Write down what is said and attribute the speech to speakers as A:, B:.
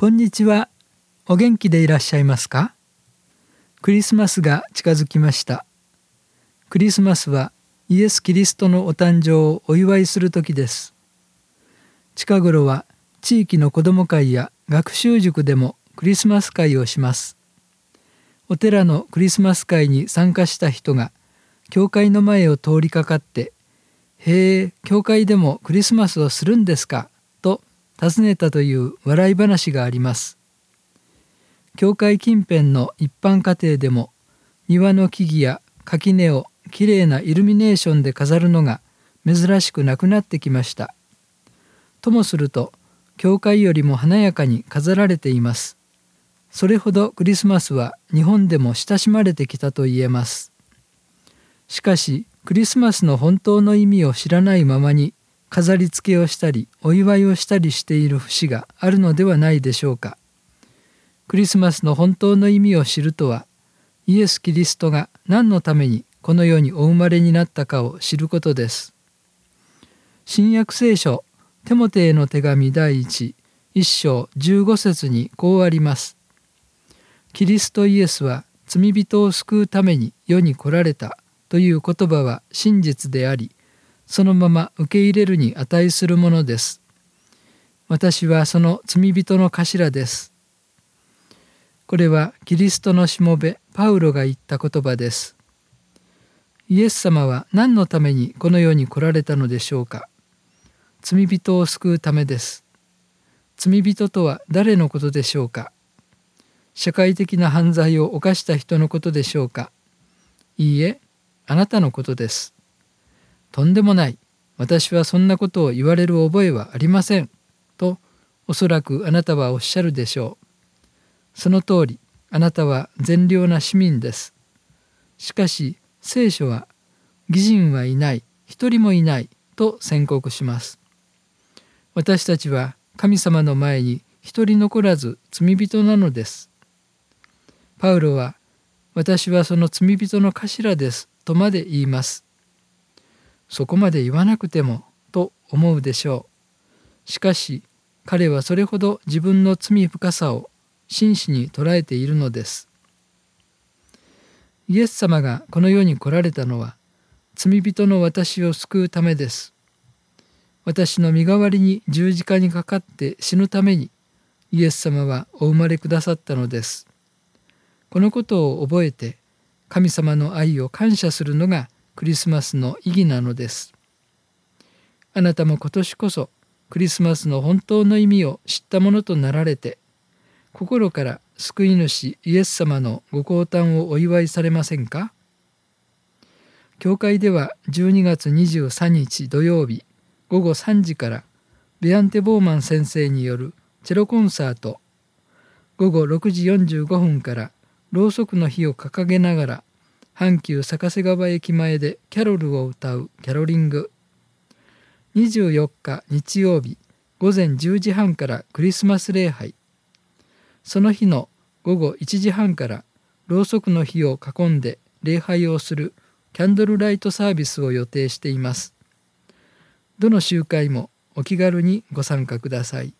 A: こんにちは。お元気でいらっしゃいますか？クリスマスが近づきました。クリスマスはイエス・キリストのお誕生をお祝いする時です。近頃は地域の子ども会や学習塾でもクリスマス会をします。お寺のクリスマス会に参加した人が教会の前を通りかかって「へえ教会でもクリスマスをするんですか?」と尋ねたという笑い話があります。教会近辺の一般家庭でも庭の木々や垣根をきれいなイルミネーションで飾るのが珍しくなくなってきました。ともすると教会よりも華やかに飾られています。それほどクリスマスは日本でも親しまれてきたと言えます。しかしクリスマスの本当の意味を知らないままに飾り付けをしたりお祝いをしたりしている節があるのではないでしょうか。クリスマスの本当の意味を知るとはイエス・キリストが何のためにこの世にお生まれになったかを知ることです。新約聖書テモテへの手紙第一一章15節にこうあります。キリストイエスは罪人を救うために世に来られたという言葉は真実であり、そのまま受け入れるに値するものです。私はその罪人の頭です。これはキリストのしもべパウロが言った言葉です。イエス様は何のためにこの世に来られたのでしょうか。罪人を救うためです。罪人とは誰のことでしょうか。社会的な犯罪を犯した人のことでしょうかいいえ、あなたのことです。とんでもない。私はそんなことを言われる覚えはありません。と、おそらくあなたはおっしゃるでしょう。その通り、あなたは善良な市民です。しかし、聖書は、義人はいない、一人もいない、と宣告します。私たちは神様の前に一人残らず罪人なのです。パウロは私はその罪人の頭ですとまで言います。そこまで言わなくてもと思うでしょう。しかし彼はそれほど自分の罪深さを真摯に捉えているのです。イエス様がこの世に来られたのは罪人の私を救うためです。私の身代わりに十字架にかかって死ぬためにイエス様はお生まれくださったのです。このことを覚えて神様の愛を感謝するのがクリスマスの意義なのです。あなたも今年こそクリスマスの本当の意味を知ったものとなられて心から救い主イエス様のご降誕をお祝いされませんか？教会では12月23日土曜日午後3時からベアンテ・ボーマン先生によるチェロコンサート午後6時45分からろうそくの火を掲げながら阪急坂瀬川駅前でキャロルを歌うキャロリング。24日日曜日午前10時半からクリスマス礼拝。その日の午後1時半からろうそくの火を囲んで礼拝をするキャンドルライトサービスを予定しています。どの集会もお気軽にご参加ください。